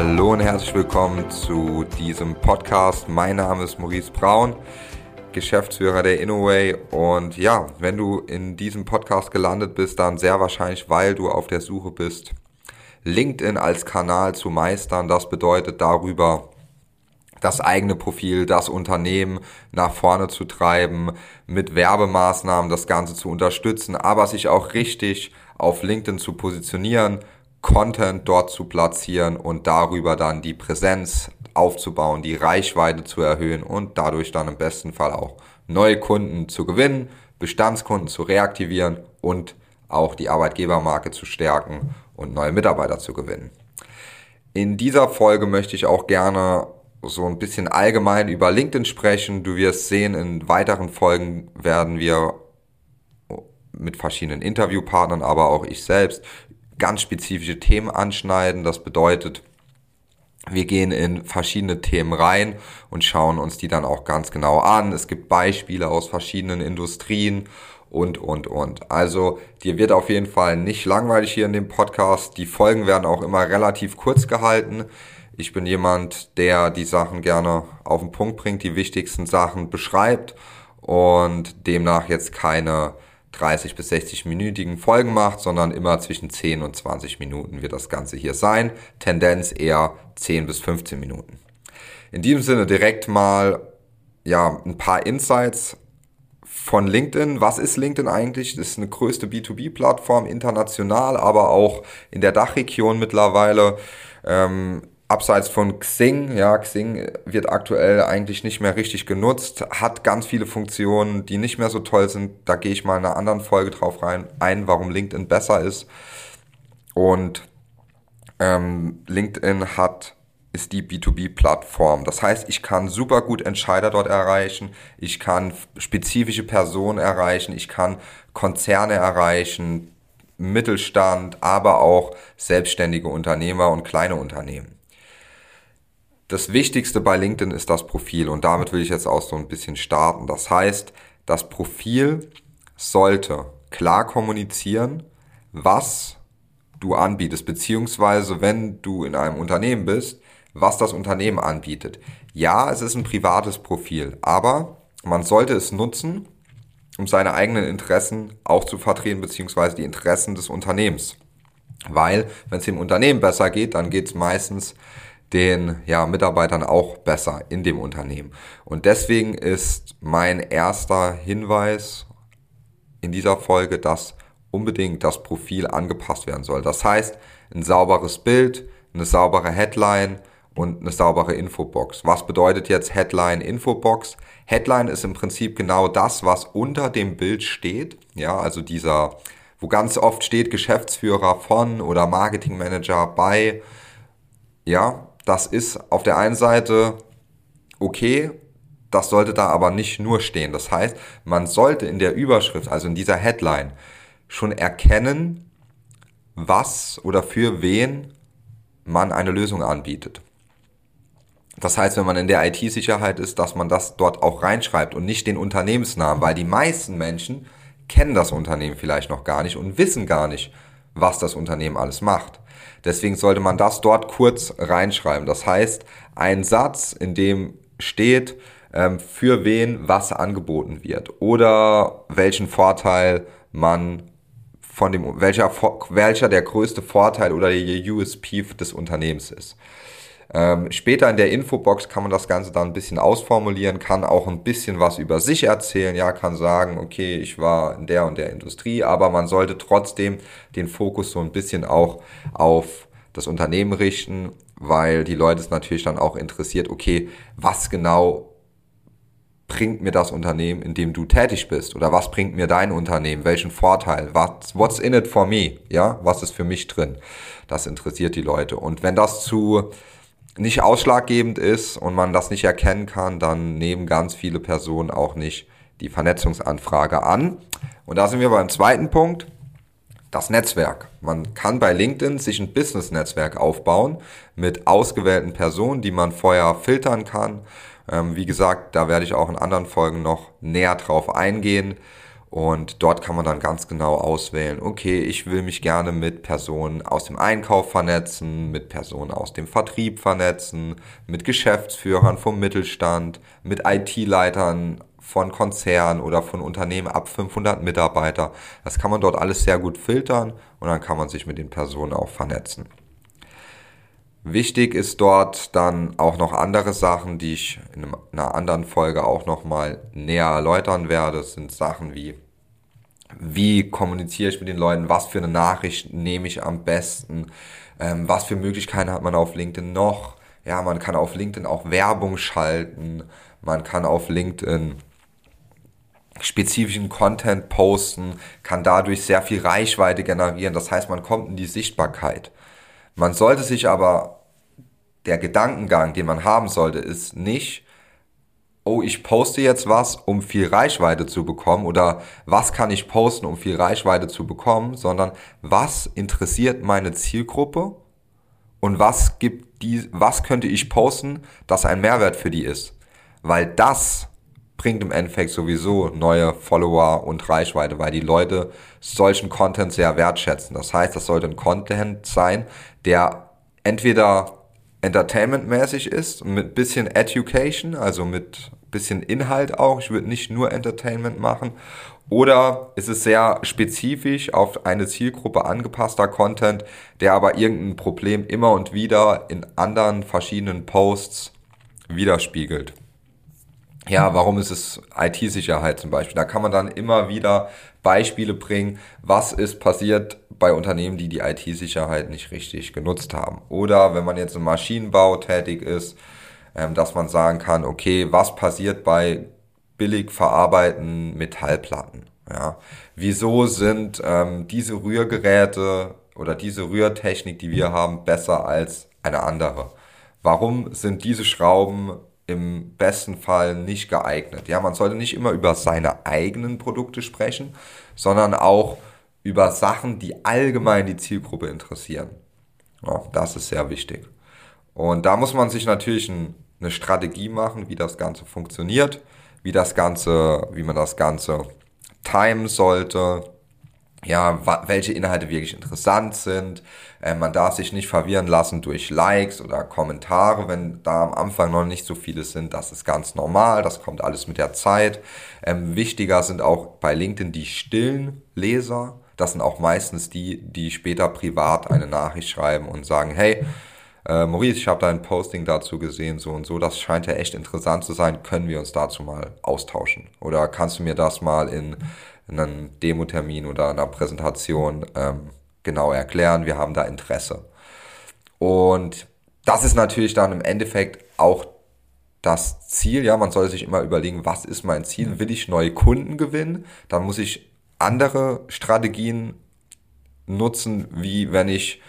Hallo und herzlich willkommen zu diesem Podcast. Mein Name ist Maurice Braun, Geschäftsführer der Innoway. Und ja, wenn du in diesem Podcast gelandet bist, dann sehr wahrscheinlich, weil du auf der Suche bist, LinkedIn als Kanal zu meistern. Das bedeutet darüber, das eigene Profil, das Unternehmen nach vorne zu treiben, mit Werbemaßnahmen das Ganze zu unterstützen, aber sich auch richtig auf LinkedIn zu positionieren, Content dort zu platzieren und darüber dann die Präsenz aufzubauen, die Reichweite zu erhöhen und dadurch dann im besten Fall auch neue Kunden zu gewinnen, Bestandskunden zu reaktivieren und auch die Arbeitgebermarke zu stärken und neue Mitarbeiter zu gewinnen. In dieser Folge möchte ich auch gerne so ein bisschen allgemein über LinkedIn sprechen. Du wirst sehen, in weiteren Folgen werden wir mit verschiedenen Interviewpartnern, aber auch ich selbst ganz spezifische Themen anschneiden. Das bedeutet, wir gehen in verschiedene Themen rein und schauen uns die dann auch ganz genau an. Es gibt Beispiele aus verschiedenen Industrien und, und, und. Also dir wird auf jeden Fall nicht langweilig hier in dem Podcast. Die Folgen werden auch immer relativ kurz gehalten. Ich bin jemand, der die Sachen gerne auf den Punkt bringt, die wichtigsten Sachen beschreibt und demnach jetzt keine 30 bis 60 minütigen Folgen macht, sondern immer zwischen 10 und 20 Minuten wird das Ganze hier sein. Tendenz eher 10 bis 15 Minuten. In diesem Sinne direkt mal ja, ein paar Insights von LinkedIn. Was ist LinkedIn eigentlich? Das ist eine größte B2B-Plattform, international, aber auch in der Dachregion mittlerweile. Ähm, abseits von Xing, ja, Xing wird aktuell eigentlich nicht mehr richtig genutzt, hat ganz viele Funktionen, die nicht mehr so toll sind. Da gehe ich mal in einer anderen Folge drauf rein, ein, warum LinkedIn besser ist. Und ähm, LinkedIn hat ist die B2B-Plattform. Das heißt, ich kann super gut Entscheider dort erreichen, ich kann spezifische Personen erreichen, ich kann Konzerne erreichen, Mittelstand, aber auch selbstständige Unternehmer und kleine Unternehmen das Wichtigste bei LinkedIn ist das Profil und damit will ich jetzt auch so ein bisschen starten. Das heißt, das Profil sollte klar kommunizieren, was du anbietest, beziehungsweise wenn du in einem Unternehmen bist, was das Unternehmen anbietet. Ja, es ist ein privates Profil, aber man sollte es nutzen, um seine eigenen Interessen auch zu vertreten, beziehungsweise die Interessen des Unternehmens. Weil, wenn es dem Unternehmen besser geht, dann geht es meistens den ja, Mitarbeitern auch besser in dem Unternehmen. Und deswegen ist mein erster Hinweis in dieser Folge, dass unbedingt das Profil angepasst werden soll. Das heißt, ein sauberes Bild, eine saubere Headline und eine saubere Infobox. Was bedeutet jetzt Headline, Infobox? Headline ist im Prinzip genau das, was unter dem Bild steht. Ja, also dieser, wo ganz oft steht Geschäftsführer von oder Marketingmanager bei. Ja, das ist auf der einen Seite okay, das sollte da aber nicht nur stehen. Das heißt, man sollte in der Überschrift, also in dieser Headline, schon erkennen, was oder für wen man eine Lösung anbietet. Das heißt, wenn man in der IT-Sicherheit ist, dass man das dort auch reinschreibt und nicht den Unternehmensnamen, weil die meisten Menschen kennen das Unternehmen vielleicht noch gar nicht und wissen gar nicht, was das Unternehmen alles macht. Deswegen sollte man das dort kurz reinschreiben. Das heißt, ein Satz, in dem steht, ähm, für wen was angeboten wird oder welchen Vorteil man von dem, welcher, welcher der größte Vorteil oder der USP des Unternehmens ist. Ähm, später in der Infobox kann man das Ganze dann ein bisschen ausformulieren, kann auch ein bisschen was über sich erzählen, ja, kann sagen, okay, ich war in der und der Industrie, aber man sollte trotzdem den Fokus so ein bisschen auch auf das Unternehmen richten, weil die Leute es natürlich dann auch interessiert, okay, was genau bringt mir das Unternehmen, in dem du tätig bist? Oder was bringt mir dein Unternehmen? Welchen Vorteil? What's, what's in it for me? Ja, was ist für mich drin? Das interessiert die Leute. Und wenn das zu nicht ausschlaggebend ist und man das nicht erkennen kann, dann nehmen ganz viele Personen auch nicht die Vernetzungsanfrage an. Und da sind wir beim zweiten Punkt, das Netzwerk. Man kann bei LinkedIn sich ein Business-Netzwerk aufbauen mit ausgewählten Personen, die man vorher filtern kann. Ähm, wie gesagt, da werde ich auch in anderen Folgen noch näher drauf eingehen. Und dort kann man dann ganz genau auswählen, okay, ich will mich gerne mit Personen aus dem Einkauf vernetzen, mit Personen aus dem Vertrieb vernetzen, mit Geschäftsführern vom Mittelstand, mit IT-Leitern von Konzernen oder von Unternehmen ab 500 Mitarbeiter. Das kann man dort alles sehr gut filtern und dann kann man sich mit den Personen auch vernetzen. Wichtig ist dort dann auch noch andere Sachen, die ich in einer anderen Folge auch nochmal näher erläutern werde. Das sind Sachen wie, wie kommuniziere ich mit den Leuten, was für eine Nachricht nehme ich am besten, ähm, was für Möglichkeiten hat man auf LinkedIn noch. Ja, man kann auf LinkedIn auch Werbung schalten, man kann auf LinkedIn spezifischen Content posten, kann dadurch sehr viel Reichweite generieren. Das heißt, man kommt in die Sichtbarkeit. Man sollte sich aber der Gedankengang, den man haben sollte, ist nicht, oh, ich poste jetzt was, um viel Reichweite zu bekommen oder was kann ich posten, um viel Reichweite zu bekommen, sondern was interessiert meine Zielgruppe und was gibt die, was könnte ich posten, das ein Mehrwert für die ist. Weil das bringt im Endeffekt sowieso neue Follower und Reichweite, weil die Leute solchen Content sehr wertschätzen. Das heißt, das sollte ein Content sein, der entweder entertainmentmäßig ist, mit bisschen Education, also mit bisschen Inhalt auch. Ich würde nicht nur Entertainment machen. Oder ist es sehr spezifisch auf eine Zielgruppe angepasster Content, der aber irgendein Problem immer und wieder in anderen verschiedenen Posts widerspiegelt. Ja, warum ist es IT-Sicherheit zum Beispiel? Da kann man dann immer wieder Beispiele bringen, was ist passiert bei Unternehmen, die die IT-Sicherheit nicht richtig genutzt haben. Oder wenn man jetzt im Maschinenbau tätig ist, ähm, dass man sagen kann, okay, was passiert bei billig verarbeiteten Metallplatten? Ja, wieso sind ähm, diese Rührgeräte oder diese Rührtechnik, die wir haben, besser als eine andere? Warum sind diese Schrauben im besten Fall nicht geeignet. Ja, man sollte nicht immer über seine eigenen Produkte sprechen, sondern auch über Sachen, die allgemein die Zielgruppe interessieren. Ja, das ist sehr wichtig. Und da muss man sich natürlich ein, eine Strategie machen, wie das Ganze funktioniert, wie das Ganze, wie man das Ganze timen sollte, ja, welche Inhalte wirklich interessant sind. Äh, man darf sich nicht verwirren lassen durch Likes oder Kommentare, wenn da am Anfang noch nicht so viele sind. Das ist ganz normal, das kommt alles mit der Zeit. Ähm, wichtiger sind auch bei LinkedIn die stillen Leser. Das sind auch meistens die, die später privat eine Nachricht schreiben und sagen, hey, äh, Maurice, ich habe dein Posting dazu gesehen, so und so, das scheint ja echt interessant zu sein, können wir uns dazu mal austauschen? Oder kannst du mir das mal in in einem Demo-Termin oder einer Präsentation ähm, genau erklären, wir haben da Interesse. Und das ist natürlich dann im Endeffekt auch das Ziel. Ja, man soll sich immer überlegen, was ist mein Ziel? Will ich neue Kunden gewinnen? Dann muss ich andere Strategien nutzen, wie wenn ich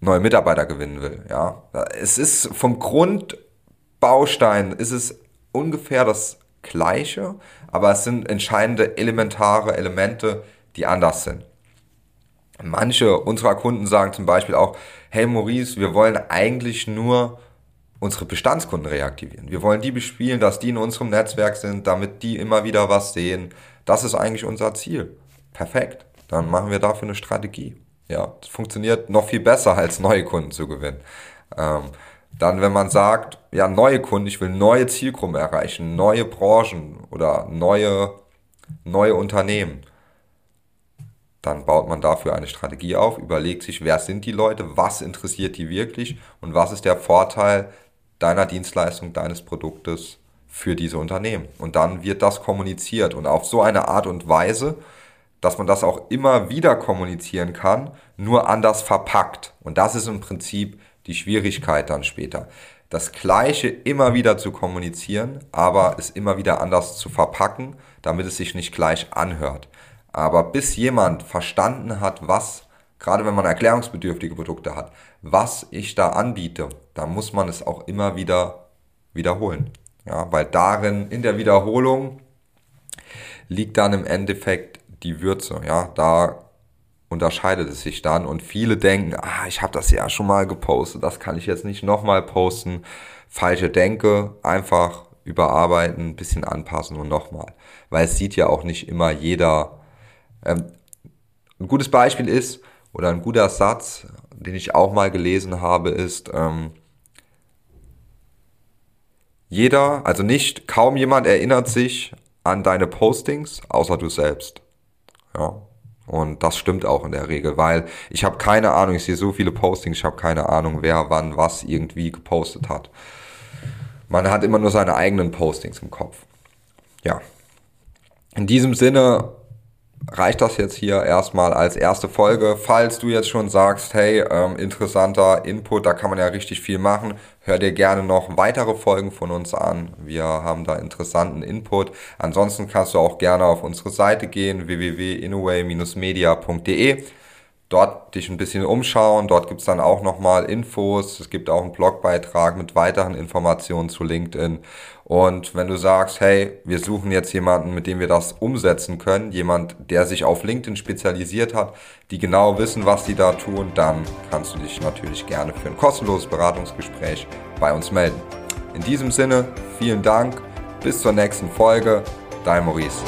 neue Mitarbeiter gewinnen will. Ja, es ist vom Grundbaustein ist es ungefähr das gleiche, aber es sind entscheidende elementare Elemente, die anders sind. Manche unserer Kunden sagen zum Beispiel auch, hey Maurice, wir wollen eigentlich nur unsere Bestandskunden reaktivieren. Wir wollen die bespielen, dass die in unserem Netzwerk sind, damit die immer wieder was sehen. Das ist eigentlich unser Ziel. Perfekt. Dann machen wir dafür eine Strategie. Ja, das funktioniert noch viel besser, als neue Kunden zu gewinnen. Ähm, dann, wenn man sagt, ja, neue Kunden, ich will neue Zielgruppen erreichen, neue Branchen oder neue, neue Unternehmen, dann baut man dafür eine Strategie auf, überlegt sich, wer sind die Leute, was interessiert die wirklich und was ist der Vorteil deiner Dienstleistung, deines Produktes für diese Unternehmen. Und dann wird das kommuniziert und auf so eine Art und Weise, dass man das auch immer wieder kommunizieren kann, nur anders verpackt. Und das ist im Prinzip die Schwierigkeit dann später. Das Gleiche immer wieder zu kommunizieren, aber es immer wieder anders zu verpacken, damit es sich nicht gleich anhört. Aber bis jemand verstanden hat, was, gerade wenn man erklärungsbedürftige Produkte hat, was ich da anbiete, dann muss man es auch immer wieder wiederholen. Ja, weil darin, in der Wiederholung, liegt dann im Endeffekt die Würze. Ja, da unterscheidet es sich dann und viele denken, ah, ich habe das ja schon mal gepostet, das kann ich jetzt nicht nochmal posten. Falsche Denke, einfach überarbeiten, ein bisschen anpassen und nochmal. Weil es sieht ja auch nicht immer jeder. Ähm, ein gutes Beispiel ist, oder ein guter Satz, den ich auch mal gelesen habe, ist, ähm, jeder, also nicht, kaum jemand erinnert sich an deine Postings, außer du selbst. Ja. Und das stimmt auch in der Regel, weil ich habe keine Ahnung, ich sehe so viele Postings, ich habe keine Ahnung, wer wann was irgendwie gepostet hat. Man hat immer nur seine eigenen Postings im Kopf. Ja. In diesem Sinne reicht das jetzt hier erstmal als erste Folge. Falls du jetzt schon sagst, hey, ähm, interessanter Input, da kann man ja richtig viel machen, hör dir gerne noch weitere Folgen von uns an. Wir haben da interessanten Input. Ansonsten kannst du auch gerne auf unsere Seite gehen, www.inoway-media.de dort dich ein bisschen umschauen. Dort gibt's dann auch nochmal Infos. Es gibt auch einen Blogbeitrag mit weiteren Informationen zu LinkedIn. Und wenn du sagst, hey, wir suchen jetzt jemanden, mit dem wir das umsetzen können, jemand, der sich auf LinkedIn spezialisiert hat, die genau wissen, was die da tun, dann kannst du dich natürlich gerne für ein kostenloses Beratungsgespräch bei uns melden. In diesem Sinne, vielen Dank, bis zur nächsten Folge, dein Maurice.